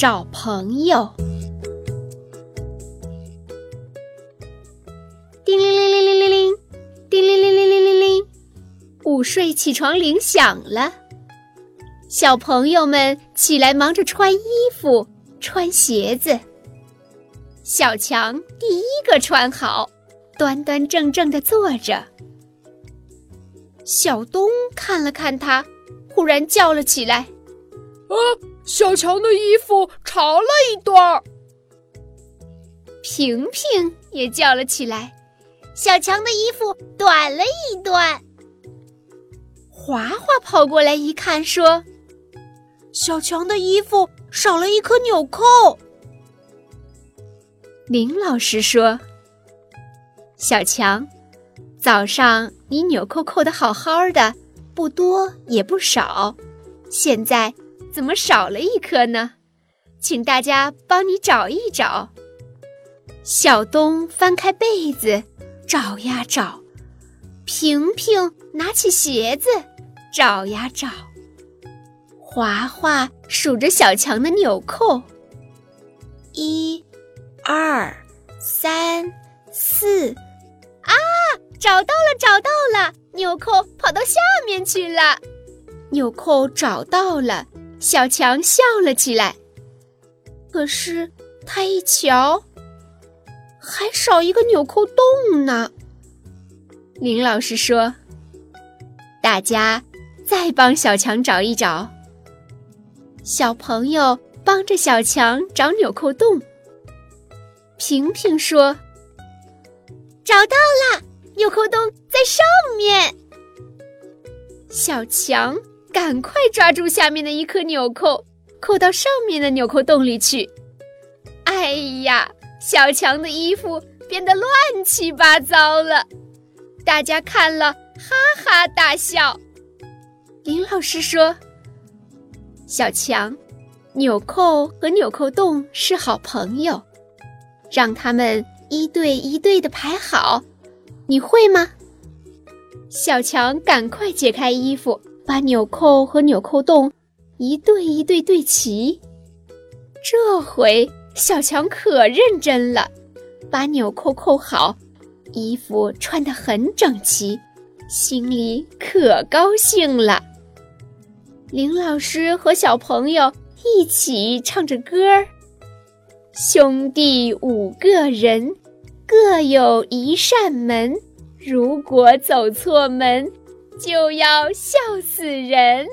找朋友。叮铃铃铃铃铃铃，叮铃铃铃铃铃铃，午睡起床铃响了。小朋友们起来忙着穿衣服、穿鞋子。小强第一个穿好，端端正正的坐着。小东看了看他，忽然叫了起来：“啊，小强的衣服长了一段儿。”平平也叫了起来。小强的衣服短了一段。华华跑过来一看，说：“小强的衣服少了一颗纽扣。”林老师说：“小强，早上你纽扣扣的好好的，不多也不少，现在怎么少了一颗呢？请大家帮你找一找。”小东翻开被子。找呀找，平平拿起鞋子，找呀找。华华数着小强的纽扣，一、二、三、四，啊！找到了，找到了！纽扣跑到下面去了。纽扣找到了，小强笑了起来。可是他一瞧。还少一个纽扣洞呢。林老师说：“大家再帮小强找一找。”小朋友帮着小强找纽扣洞。平平说：“找到了，纽扣洞在上面。”小强赶快抓住下面的一颗纽扣，扣到上面的纽扣洞里去。哎呀！小强的衣服变得乱七八糟了，大家看了哈哈大笑。林老师说：“小强，纽扣和纽扣洞是好朋友，让他们一对一对的排好，你会吗？”小强赶快解开衣服，把纽扣和纽扣洞一对一对对齐。这回。小强可认真了，把纽扣扣好，衣服穿得很整齐，心里可高兴了。林老师和小朋友一起唱着歌儿：“兄弟五个人，各有一扇门，如果走错门，就要笑死人。”